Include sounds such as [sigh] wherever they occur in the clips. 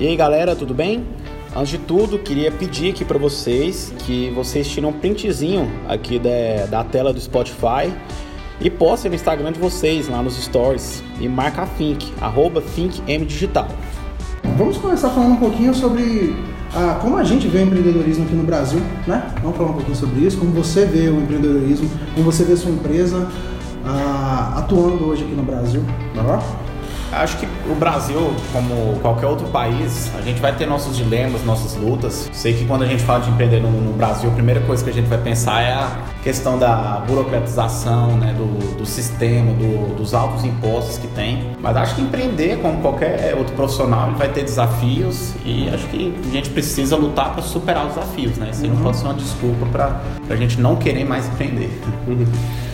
E aí galera, tudo bem? Antes de tudo, queria pedir aqui para vocês que vocês tirem um printzinho aqui da, da tela do Spotify e postem no Instagram de vocês, lá nos stories, e marca a Think, arroba ThinkMDigital. Vamos começar falando um pouquinho sobre ah, como a gente vê o empreendedorismo aqui no Brasil, né? Vamos falar um pouquinho sobre isso, como você vê o empreendedorismo, como você vê a sua empresa ah, atuando hoje aqui no Brasil, tá? Acho que o Brasil, como qualquer outro país, a gente vai ter nossos dilemas, nossas lutas. Sei que quando a gente fala de empreender no, no Brasil, a primeira coisa que a gente vai pensar é a questão da burocratização, né, do, do sistema, do, dos altos impostos que tem. Mas acho que empreender, como qualquer outro profissional, ele vai ter desafios e acho que a gente precisa lutar para superar os desafios, né? Isso uhum. não pode ser uma desculpa para a gente não querer mais empreender.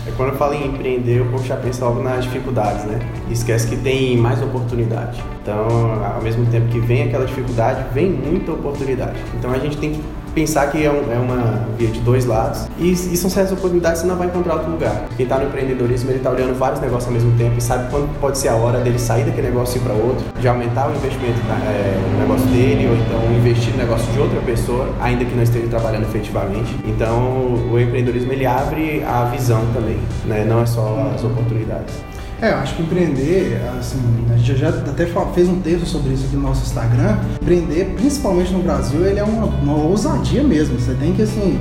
É quando eu falo em empreender, o povo já pensa logo nas dificuldades, né? Esquece que tem mais oportunidade. Então, ao mesmo tempo que vem aquela dificuldade, vem muita oportunidade. Então a gente tem que pensar que é, um, é uma via de dois lados e, e, são certas oportunidades que você não vai encontrar outro lugar. Quem está no empreendedorismo, ele está olhando vários negócios ao mesmo tempo e sabe quando pode ser a hora dele sair daquele negócio e ir para outro, de aumentar o investimento é, no negócio dele ou então investir no negócio de outra pessoa, ainda que não esteja trabalhando efetivamente. Então, o empreendedorismo ele abre a visão também, né? não é só as oportunidades. É, eu acho que empreender, assim, a gente já até fez um texto sobre isso aqui no nosso Instagram. Empreender, principalmente no Brasil, ele é uma, uma ousadia mesmo. Você tem que, assim,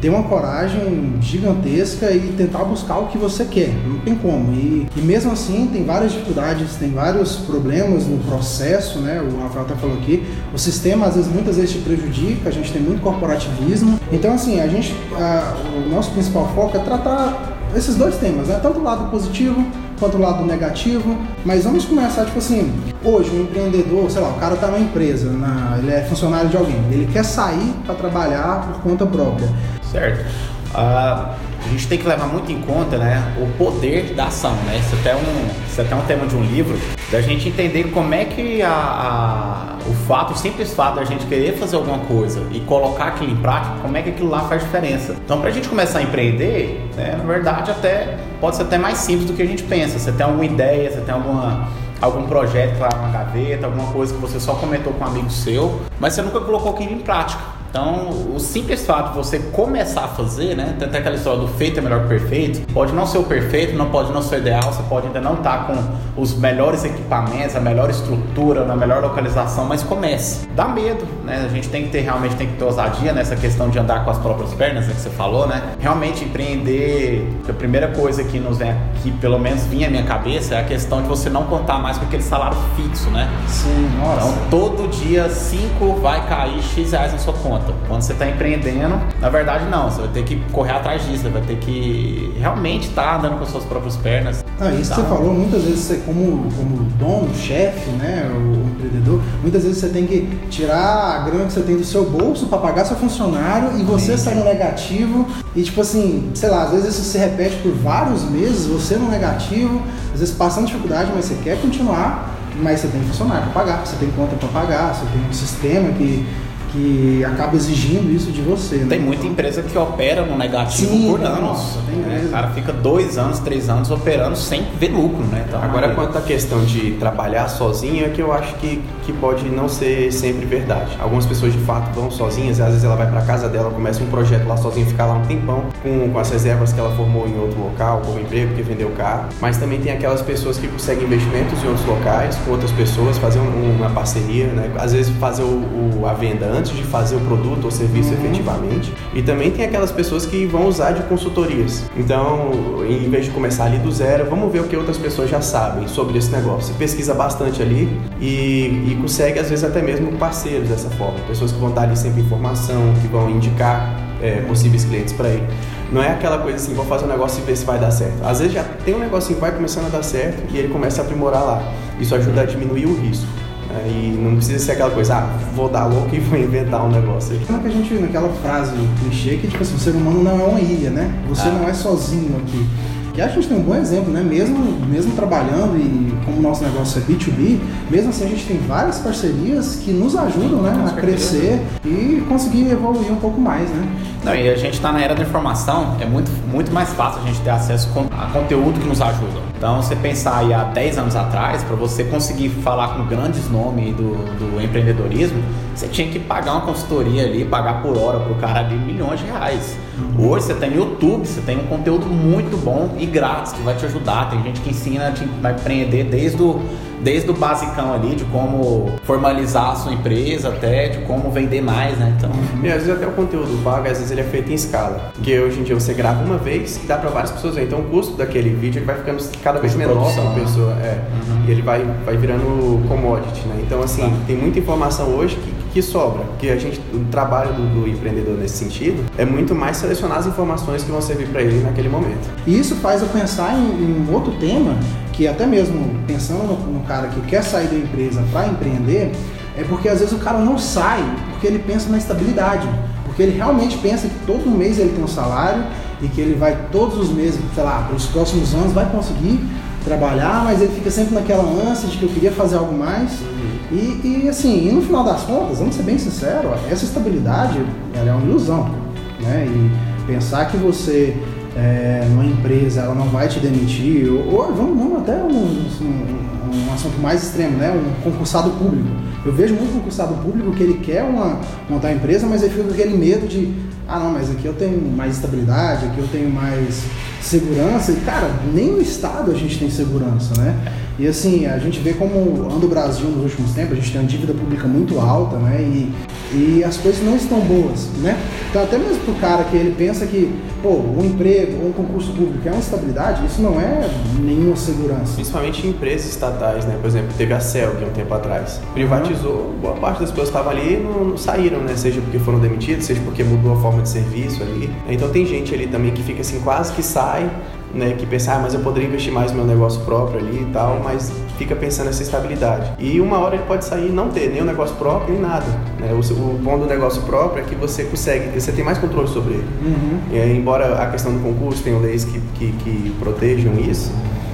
ter uma coragem gigantesca e tentar buscar o que você quer. Não tem como. E, e, mesmo assim tem várias dificuldades, tem vários problemas no processo, né? O Rafael até falou aqui. O sistema às vezes muitas vezes te prejudica. A gente tem muito corporativismo. Então assim a gente, a, o nosso principal foco é tratar esses dois temas, né? Tanto o lado positivo quanto o lado negativo. Mas vamos começar, tipo assim, hoje um empreendedor, sei lá, o cara tá numa empresa, na, ele é funcionário de alguém, ele quer sair para trabalhar por conta própria. Certo. Uh, a gente tem que levar muito em conta né, o poder da ação. Né? Isso, até um, isso até é um tema de um livro, da gente entender como é que a, a, fato, o simples fato da gente querer fazer alguma coisa e colocar aquilo em prática, como é que aquilo lá faz diferença. Então, para a gente começar a empreender, né, na verdade, até pode ser até mais simples do que a gente pensa. Você tem alguma ideia, você tem alguma algum projeto lá na gaveta, alguma coisa que você só comentou com um amigo seu, mas você nunca colocou aquilo em prática. Então, o simples fato de você começar a fazer, né? Tem até aquela história do feito é melhor que perfeito. Pode não ser o perfeito, não pode não ser o ideal, você pode ainda não estar tá com os melhores equipamentos, a melhor estrutura, na melhor localização, mas comece. Dá medo, né? A gente tem que ter realmente tem que ter ousadia nessa questão de andar com as próprias pernas, né, que você falou, né? Realmente empreender, a primeira coisa que nos vem aqui, pelo menos vinha à minha cabeça, é a questão de você não contar mais com aquele salário fixo, né? Sim, nossa. Então, todo dia 5 vai cair X reais na sua conta conta. Quando você está empreendendo, na verdade não, você vai ter que correr atrás disso, você vai ter que realmente estar tá andando com as suas próprias pernas. Ah, isso que você falou, muitas vezes você como, como dono, chefe, né, o empreendedor, muitas vezes você tem que tirar a grana que você tem do seu bolso para pagar seu funcionário e você sai no negativo e tipo assim, sei lá, às vezes isso se repete por vários meses, você no negativo, às vezes passando dificuldade, mas você quer continuar, mas você tem funcionário para pagar, você tem conta para pagar, você tem um sistema que que acaba exigindo isso de você. Né? Tem muita empresa que opera no negativo Sim, por anos. Nossa, tem né? O cara fica dois anos, três anos operando sem ver lucro, né? Então, Agora, quanto à questão de trabalhar sozinho, é que eu acho que, que pode não ser sempre verdade. Algumas pessoas de fato vão sozinhas, às vezes ela vai para casa dela, começa um projeto lá sozinha, fica lá um tempão com, com as reservas que ela formou em outro local, como emprego, que vendeu carro. Mas também tem aquelas pessoas que conseguem investimentos em outros locais, com outras pessoas, fazer um, uma parceria, né? Às vezes fazer o, o, a venda antes antes de fazer o produto ou serviço uhum. efetivamente. E também tem aquelas pessoas que vão usar de consultorias. Então, em vez de começar ali do zero, vamos ver o que outras pessoas já sabem sobre esse negócio. Pesquisa bastante ali e, e consegue, às vezes, até mesmo parceiros dessa forma. Pessoas que vão dar ali sempre informação, que vão indicar é, possíveis clientes para ele. Não é aquela coisa assim, vou fazer um negócio e ver se vai dar certo. Às vezes já tem um negocinho que vai começando a dar certo e ele começa a aprimorar lá. Isso ajuda a diminuir o risco. E não precisa ser aquela coisa, ah, vou dar louco e vou inventar um negócio. que a gente, naquela frase clichê que tipo assim, o ser humano não é uma ilha, né? Você ah. não é sozinho aqui. E a gente tem um bom exemplo, né? Mesmo, mesmo trabalhando e como o nosso negócio é B2B, mesmo assim a gente tem várias parcerias que nos ajudam né, a crescer e conseguir evoluir um pouco mais, né? Não, e a gente está na era da informação, é muito, muito mais fácil a gente ter acesso a conteúdo que nos ajuda. Então, você pensar aí há 10 anos atrás, para você conseguir falar com grandes nomes do, do empreendedorismo, você tinha que pagar uma consultoria ali, pagar por hora pro cara de milhões de reais. Hoje você tem YouTube, você tem um conteúdo muito bom e grátis que vai te ajudar. Tem gente que ensina a empreender desde o desde o basicão ali, de como formalizar a sua empresa até de como vender mais, né? Então... E às vezes até o conteúdo pago, às vezes ele é feito em escala. Porque hoje em dia você grava uma vez e dá para várias pessoas ver. Então o custo daquele vídeo ele vai ficando cada vez menor para a né? pessoa. É. Uhum. E ele vai, vai virando commodity, né? Então assim, tá. tem muita informação hoje que que sobra. Porque a gente, o trabalho do, do, empreendedor nesse sentido é muito mais selecionar as informações que vão servir para ele naquele momento. E isso faz eu pensar em, em outro tema que até mesmo pensando no, no cara que quer sair da empresa para empreender, é porque às vezes o cara não sai porque ele pensa na estabilidade. Porque ele realmente pensa que todo mês ele tem um salário e que ele vai todos os meses, sei lá, para os próximos anos vai conseguir trabalhar, mas ele fica sempre naquela ânsia de que eu queria fazer algo mais. Uhum. E, e, assim, e no final das contas, vamos ser bem sinceros, essa estabilidade ela é uma ilusão. Né? E pensar que você, é, numa empresa, ela não vai te demitir, ou, ou vamos, vamos, até um, um, um, assunto mais extremo, né? um concursado público. Eu vejo muito concursado público que ele quer uma, montar uma empresa, mas ele fica com aquele medo de, ah não, mas aqui eu tenho mais estabilidade, aqui eu tenho mais segurança. E cara, nem no Estado a gente tem segurança, né? E assim, a gente vê como anda o Brasil nos últimos tempos, a gente tem uma dívida pública muito alta, né? E, e as coisas não estão boas, né? Então até mesmo pro cara que ele pensa que, pô, um emprego ou um concurso público é uma estabilidade, isso não é nenhuma segurança. Principalmente em empresas estatais, né? Por exemplo, teve a CELG um tempo atrás. Privatizou, boa parte das pessoas que estavam ali não, não saíram, né? Seja porque foram demitidos, seja porque mudou a forma de serviço ali. Então tem gente ali também que fica assim, quase que sai né, que pensa, ah, mas eu poderia investir mais no meu negócio próprio ali e tal, mas fica pensando nessa estabilidade. E uma hora ele pode sair e não ter nem o negócio próprio nem nada. Né? O, o bom do negócio próprio é que você consegue, você tem mais controle sobre ele. Uhum. E, embora a questão do concurso tenha leis que, que, que protejam isso,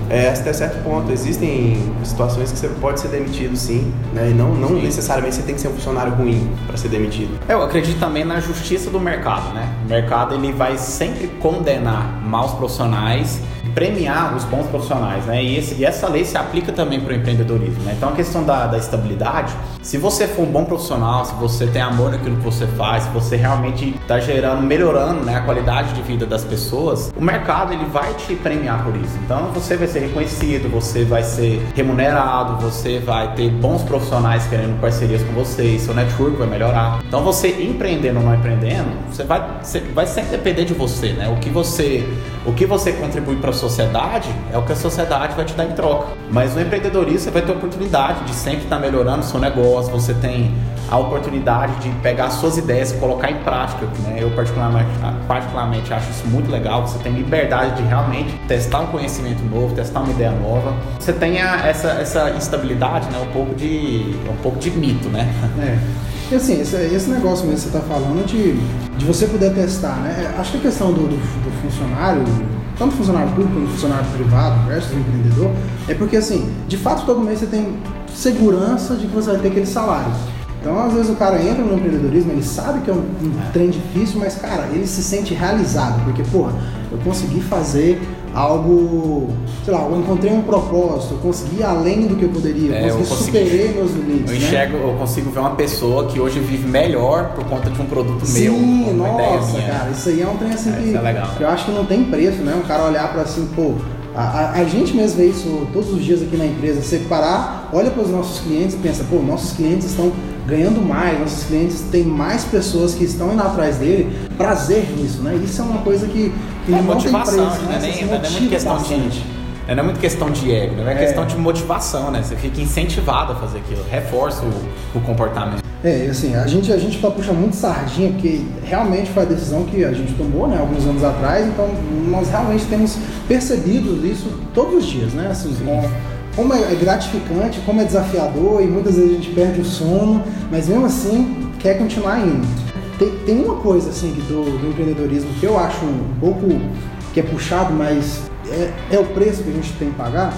é, até certo ponto, existem situações que você pode ser demitido sim, né? E não, não sim. necessariamente você tem que ser um funcionário ruim para ser demitido. Eu acredito também na justiça do mercado, né? O mercado ele vai sempre condenar maus profissionais premiar os bons profissionais, né? E, esse, e essa lei se aplica também para o empreendedorismo, né? Então a questão da, da, estabilidade, se você for um bom profissional, se você tem amor naquilo que você faz, se você realmente está gerando, melhorando né, a qualidade de vida das pessoas, o mercado ele vai te premiar por isso. Então você vai ser reconhecido, você vai ser remunerado, você vai ter bons profissionais querendo parcerias com você, seu network vai melhorar. Então você empreendendo ou não empreendendo, você vai, você vai sempre depender de você, né? O que você, o que você contribui para a sociedade é o que a sociedade vai te dar em troca. Mas no empreendedorismo você vai ter a oportunidade de sempre estar melhorando o seu negócio, você tem a oportunidade de pegar suas ideias e colocar em prática. Né? Eu particularmente, particularmente acho isso muito legal. Você tem liberdade de realmente testar um conhecimento novo, testar uma ideia nova. Você tem essa, essa instabilidade, né? um pouco de um pouco de mito, né? É. E assim, esse, esse negócio mesmo que você está falando de, de você poder testar, né? Acho que a questão do, do funcionário, tanto funcionário público quanto funcionário privado versus empreendedor, é porque assim, de fato todo mês você tem segurança de que você vai ter aquele salário. Então, às vezes o cara entra no empreendedorismo, ele sabe que é um, um trem difícil, mas cara, ele se sente realizado, porque, porra, eu consegui fazer algo, sei lá, eu encontrei um propósito, eu consegui além do que eu poderia, é, consegui, eu consegui superei meus limites. Eu né? enxergo, eu consigo ver uma pessoa que hoje vive melhor por conta de um produto Sim, meu. Sim, nossa, cara, isso aí é um trem assim é, que, é que eu acho que não tem preço, né? Um cara olhar para assim, pô, a, a, a, gente mesmo vê isso todos os dias aqui na empresa. Você parar, olha para os nossos clientes e pensa, pô, nossos clientes estão ganhando mais, nossos clientes têm mais pessoas que estão indo atrás dele. Prazer nisso, né? Isso é uma coisa que, que é não motivação, tem preço, né? né? Nem, não é muito questão de não é muito questão de ego, né? é, é questão de motivação, né? Você fica incentivado a fazer aquilo, reforça o, o comportamento. É, assim, a gente, a gente tá puxando muito sardinha, porque realmente foi a decisão que a gente tomou, né, alguns anos atrás, então nós realmente temos percebido isso todos os dias, né? Assim, como é gratificante, como é desafiador e muitas vezes a gente perde o sono, mas mesmo assim quer continuar indo. Tem, tem uma coisa assim do, do empreendedorismo que eu acho um pouco que é puxado, mas é, é o preço que a gente tem que pagar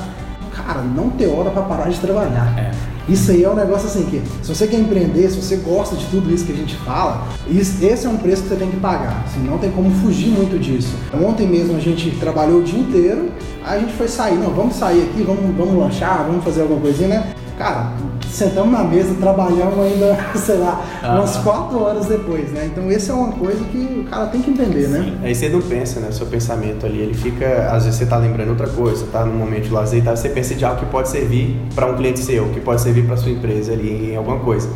cara, não ter hora para parar de trabalhar. É. Isso aí é um negócio assim que, se você quer empreender, se você gosta de tudo isso que a gente fala, esse é um preço que você tem que pagar. Assim, não tem como fugir muito disso. Ontem mesmo a gente trabalhou o dia inteiro, a gente foi sair, não, vamos sair aqui, vamos, vamos lanchar, vamos fazer alguma coisinha, né? Cara, sentamos na mesa, trabalhamos ainda, [laughs] sei lá, umas quatro horas depois, né? Então, essa é uma coisa que o cara tem que entender, né? Aí você não pensa, né? O seu pensamento ali, ele fica. Às vezes você tá lembrando outra coisa, tá num momento de lazer e tá, você pensa de algo que pode servir para um cliente seu, que pode servir para sua empresa ali em alguma coisa.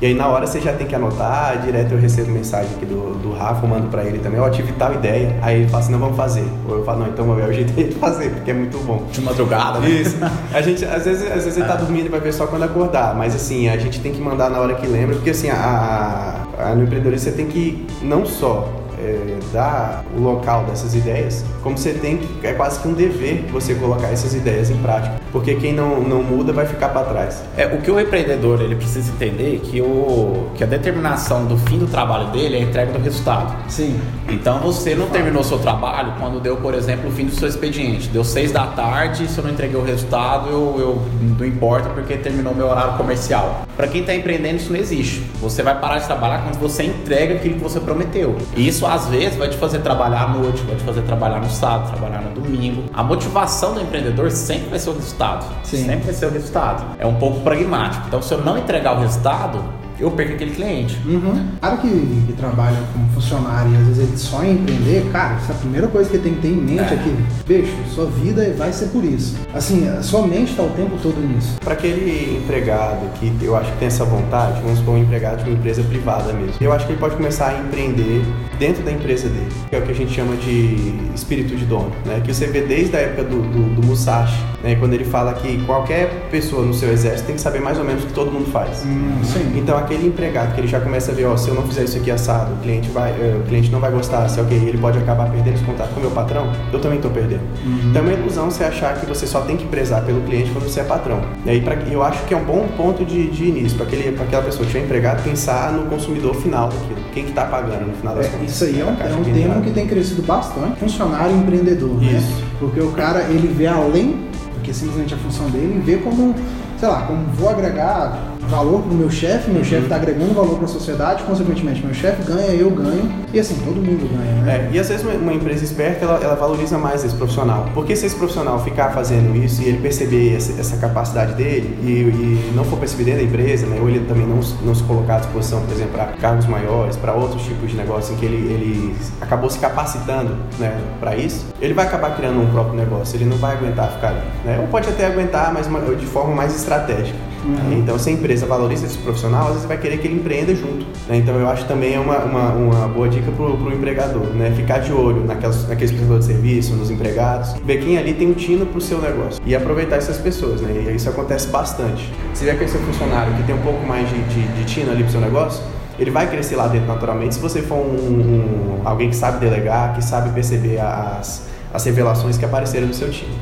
E aí na hora você já tem que anotar, direto eu recebo mensagem aqui do, do Rafa, mando pra ele também, ó, oh, tive tal ideia. Aí ele fala assim, não, vamos fazer. Ou eu falo, não, então é o jeito de fazer, porque é muito bom. De madrugada, né? Isso. A gente, às vezes, às vezes ele tá dormindo e vai ver só quando acordar, mas assim, a gente tem que mandar na hora que lembra, porque assim, a, a, no empreendedorismo você tem que não só é, dar o local dessas ideias, como você tem que, é quase que um dever você colocar essas ideias em prática, porque quem não, não muda vai ficar para trás. É, o que o empreendedor ele precisa entender é que, o, que a determinação do fim do trabalho dele é a entrega do resultado. Sim. Então você não terminou seu trabalho quando deu, por exemplo, o fim do seu expediente. Deu seis da tarde, se eu não entreguei o resultado, eu, eu não importa porque terminou meu horário comercial. Para quem está empreendendo, isso não existe. Você vai parar de trabalhar quando você entrega aquilo que você prometeu. E isso às vezes vai te fazer trabalhar à noite, vai te fazer trabalhar no sábado, trabalhar no domingo. A motivação do empreendedor sempre vai ser o resultado. Sim. Sempre vai ser o resultado. É um pouco pragmático. Então, se eu não entregar o resultado, eu perco aquele cliente. Uhum. cara que, que, trabalha como funcionário e às vezes ele sonha em empreender, cara, essa é a primeira coisa que ele tem que ter em mente é, é que, bicho, sua vida vai ser por isso. Assim, a sua mente está o tempo todo nisso. Para aquele empregado que eu acho que tem essa vontade, vamos supor um empregado de uma empresa privada mesmo, eu acho que ele pode começar a empreender dentro da empresa dele, que é o que a gente chama de espírito de dono, né? Que você vê desde a época do, do, do Musashi, né? Quando ele fala que qualquer pessoa no seu exército tem que saber mais ou menos o que todo mundo faz. Hum, sim. Então, aquele empregado que ele já começa a ver, ó, se eu não fizer isso aqui assado, o cliente vai, uh, o cliente não vai gostar, se ok, ele pode acabar perdendo esse contato com o meu patrão, eu também estou perdendo. Uhum. Então é uma ilusão você achar que você só tem que prezar pelo cliente quando você é patrão. E aí pra, eu acho que é um bom ponto de, de início para aquela pessoa que é empregado pensar no consumidor final daquilo, quem que está pagando no final das é, contas. Isso aí é um, é um tema que tem crescido bastante, funcionário empreendedor, né? isso. né? Porque o cara ele vê além, porque simplesmente a função dele, vê como sei lá, como vou agregar valor para o meu chefe, meu chefe está agregando valor para a sociedade, consequentemente meu chefe ganha, eu ganho, e assim, todo mundo ganha. Né? É, e às vezes uma empresa esperta, ela, ela, valoriza mais esse profissional. Porque se esse profissional ficar fazendo isso e ele perceber essa, essa capacidade dele e, e, não for perceber dentro da empresa, né, ou ele também não, não se colocar à disposição, por exemplo, para cargos maiores, para outros tipos de negócio em que ele, ele acabou se capacitando né, para isso, ele vai acabar criando um próprio negócio, ele não vai aguentar ficar ali. Né? Ou pode até aguentar, mas de forma mais estratégica. Uhum. Então, se a empresa valoriza esse profissional, às vezes vai querer que ele empreenda junto. Né? Então, eu acho também é uma, uma, uma boa dica para o empregador, né? Ficar de olho naquelas, naqueles prestadores de serviço, nos empregados, ver quem ali tem um tino para o seu negócio e aproveitar essas pessoas, né? E isso acontece bastante. Se vê aquele seu funcionário que tem um pouco mais de, de, de tino ali para o seu negócio, ele vai crescer lá dentro naturalmente se você for um, um, alguém que sabe delegar, que sabe perceber as, as revelações que apareceram no seu time.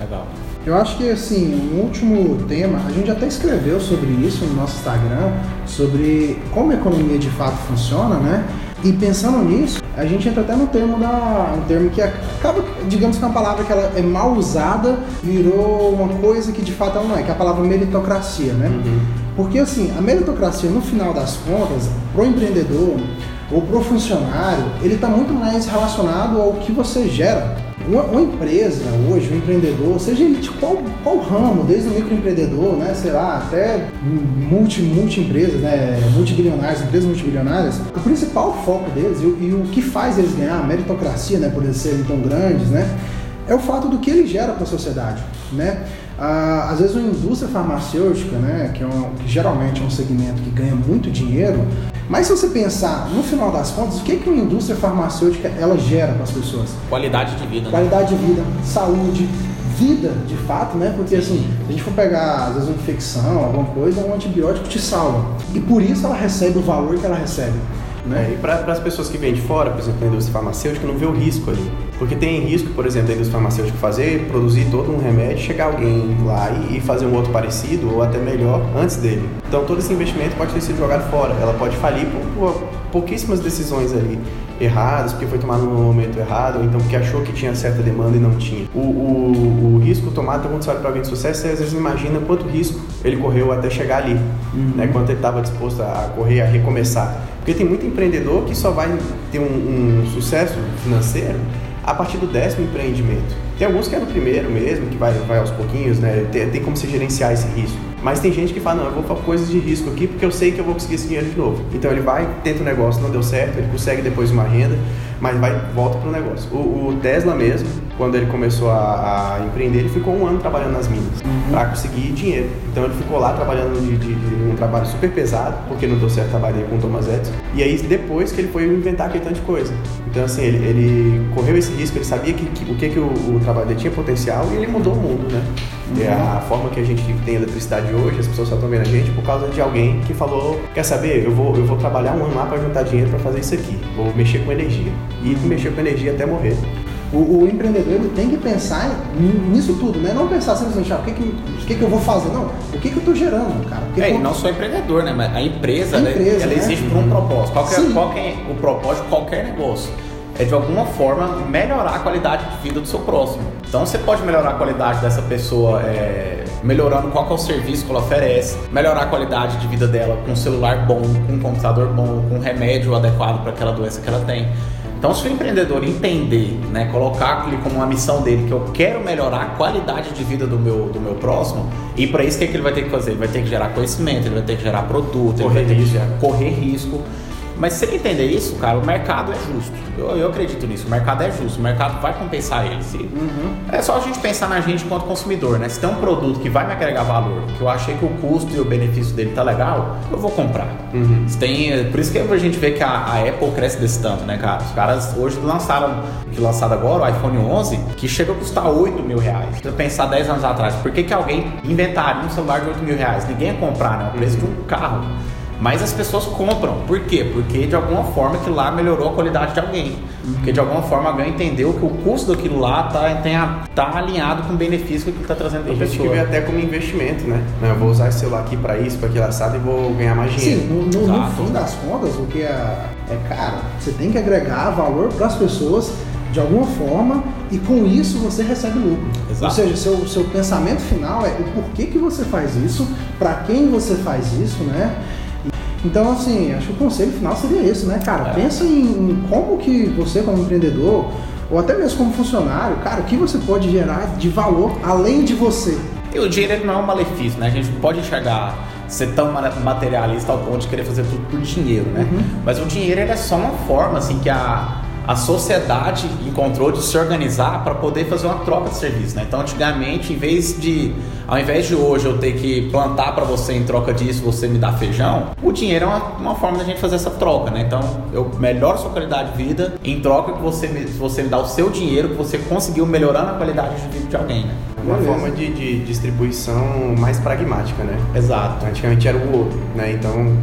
Legal. Eu acho que assim, um último tema, a gente até escreveu sobre isso no nosso Instagram, sobre como a economia de fato funciona, né? E pensando nisso, a gente entra até no termo da. um termo que acaba, digamos que é uma palavra que ela é mal usada, virou uma coisa que de fato ela não é, que é a palavra meritocracia, né? Uhum. Porque assim, a meritocracia, no final das contas, pro empreendedor ou pro funcionário, ele está muito mais relacionado ao que você gera uma, uma, empresa hoje, um empreendedor, seja ele de qual, qual ramo, desde o microempreendedor, né, sei lá, até multi, multi empresas, né, multibilionárias, empresas multibilionárias, o principal foco deles e, e o que faz eles ganhar a meritocracia, né, por eles serem tão grandes, né, é o fato do que ele gera para a sociedade, né? Ah, às vezes uma indústria farmacêutica, né, que, é um, que geralmente é um segmento que ganha muito dinheiro, mas se você pensar, no final das contas, o que, que uma indústria farmacêutica ela gera para as pessoas? Qualidade de vida. Né? Qualidade de vida, saúde, vida de fato, né? Porque assim, se a gente for pegar, às vezes, uma infecção, alguma coisa, um antibiótico te salva. E por isso ela recebe o valor que ela recebe. Né? É, e para as pessoas que vêm de fora, por exemplo, na indústria farmacêutica, não vê o risco ali. Porque tem risco, por exemplo, da indústria farmacêutica fazer, produzir todo um remédio, chegar alguém lá e fazer um outro parecido ou até melhor antes dele. Então todo esse investimento pode ter sido jogado fora. Ela pode falir por, por pouquíssimas decisões ali erradas, porque foi tomado no momento errado, ou então porque achou que tinha certa demanda e não tinha. O, o, o risco tomado, quando você olha para alguém de sucesso, você às vezes imagina quanto risco ele correu até chegar ali, uhum. né? quanto ele estava disposto a correr, a recomeçar. Porque tem muito empreendedor que só vai ter um, um sucesso financeiro a partir do décimo empreendimento. Tem alguns que é no primeiro mesmo, que vai, vai aos pouquinhos, né? Tem, tem como se gerenciar esse risco. Mas tem gente que fala, não, eu vou fazer coisas de risco aqui porque eu sei que eu vou conseguir esse dinheiro de novo. Então ele vai, tenta o um negócio, não deu certo, ele consegue depois uma renda, mas vai volta para o negócio. O Tesla mesmo, quando ele começou a, a, empreender, ele ficou um ano trabalhando nas minas uhum. para conseguir dinheiro. Então ele ficou lá trabalhando de, de, de, um trabalho super pesado, porque não deu certo trabalhar com o Thomas Edison. E aí depois que ele foi inventar aquele tanto de coisa. Então assim, ele, ele correu esse risco, ele sabia que, que o que, que o, o, trabalho dele tinha potencial e ele mudou o mundo, né? Uhum. É a, forma que a gente tem eletricidade hoje, as pessoas só estão vendo a gente por causa de alguém que falou, quer saber, eu vou, eu vou trabalhar um ano lá para juntar dinheiro para fazer isso aqui, vou mexer com energia. E mexer com energia até morrer. O, o, empreendedor ele tem que pensar nisso tudo, né? Não pensar simplesmente, ah, o que, que, o que, que eu vou fazer? Não, o que, que eu estou gerando, cara? Porque, é, não só empreendedor, né? Mas a empresa, a empresa né? ela né? existe por um propósito. Qual, é, qual é o propósito de qualquer negócio? É de alguma forma melhorar a qualidade de vida do seu próximo. Então você pode melhorar a qualidade dessa pessoa é, melhorando qual é o serviço que ela oferece, melhorar a qualidade de vida dela com um celular bom, com um computador bom, com um remédio adequado para aquela doença que ela tem. Então, se o empreendedor entender, né, colocar aquilo como uma missão dele, que eu quero melhorar a qualidade de vida do meu, do meu próximo, e para isso o que, é que ele vai ter que fazer? Ele vai ter que gerar conhecimento, ele vai ter que gerar produto, correr ele vai ter que correr risco. Mas se ele entender isso, cara, o mercado é justo. Eu, eu acredito nisso. O mercado é justo. O mercado vai compensar ele. Se, uhum. É só a gente pensar na gente enquanto consumidor, né? Se tem um produto que vai me agregar valor, que eu achei que o custo e o benefício dele tá legal, eu vou comprar. Uhum. Tem, por isso que a gente vê que a, a, Apple cresce desse tanto, né, cara? Os caras hoje lançaram, que lançado agora, o iPhone 11, que chega a custar 8 mil reais. Se eu pensar 10 anos atrás, por que, que alguém inventaria um celular de 8 mil reais? Ninguém ia comprar, né? O preço uhum. de um carro. Mas as pessoas compram. Por quê? Porque de alguma forma que lá melhorou a qualidade de alguém. Porque de alguma forma alguém entendeu que o custo daquilo lá tá, tem a, tá alinhado com o benefício que ele está trazendo para a pessoa. A gente vê até como investimento, né? Eu vou usar esse celular aqui para isso, para aquilo assado e vou ganhar mais dinheiro. Sim, no, no, no fim das contas, o que é, é caro, você tem que agregar valor para as pessoas de alguma forma e com isso você recebe lucro. Exato. Ou seja, seu, seu pensamento final é o porquê que você faz isso, para quem você faz isso, né? Então, assim, acho que o conselho final seria esse, né, cara? É. Pensa em, como que você, como empreendedor, ou até mesmo como funcionário, cara, o que você pode gerar de valor além de você. E o dinheiro não é um malefício, né? A gente não pode enxergar ser tão materialista ao ponto de querer fazer tudo por dinheiro, né? Uhum. Mas o dinheiro é só uma forma, assim, que a a sociedade encontrou de se organizar para poder fazer uma troca de serviço. Né? Então, antigamente, em vez de, ao invés de hoje eu ter que plantar para você em troca disso, você me dá feijão, o dinheiro é uma, uma forma da gente fazer essa troca. Né? Então, eu melhoro a sua qualidade de vida em troca que você me, você me dá o seu dinheiro que você conseguiu melhorando a qualidade de vida de alguém. Né? Uma Beleza. forma de, de, distribuição mais pragmática, né? Exato. Antigamente era o outro, né? Então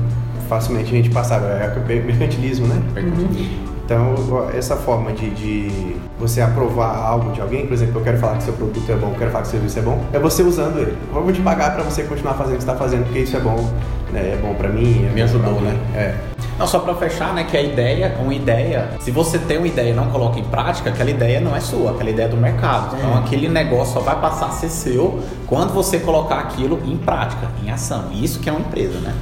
facilmente a gente passava. É o [laughs] mercantilismo, né? Uhum. Então, essa forma de, de, você aprovar algo de alguém, por exemplo, eu quero falar que seu produto é bom, eu quero falar que seu serviço é bom, é você usando ele. Eu vou te pagar para você continuar fazendo o que está fazendo, porque isso é bom, né? é bom para mim. É Me ajudou, né? É. Não, só para fechar, né, que a ideia, uma ideia, se você tem uma ideia e não coloca em prática, aquela ideia não é sua, aquela ideia é do mercado. Então, aquele negócio só vai passar a ser seu quando você colocar aquilo em prática, em ação. Isso que é uma empresa, né?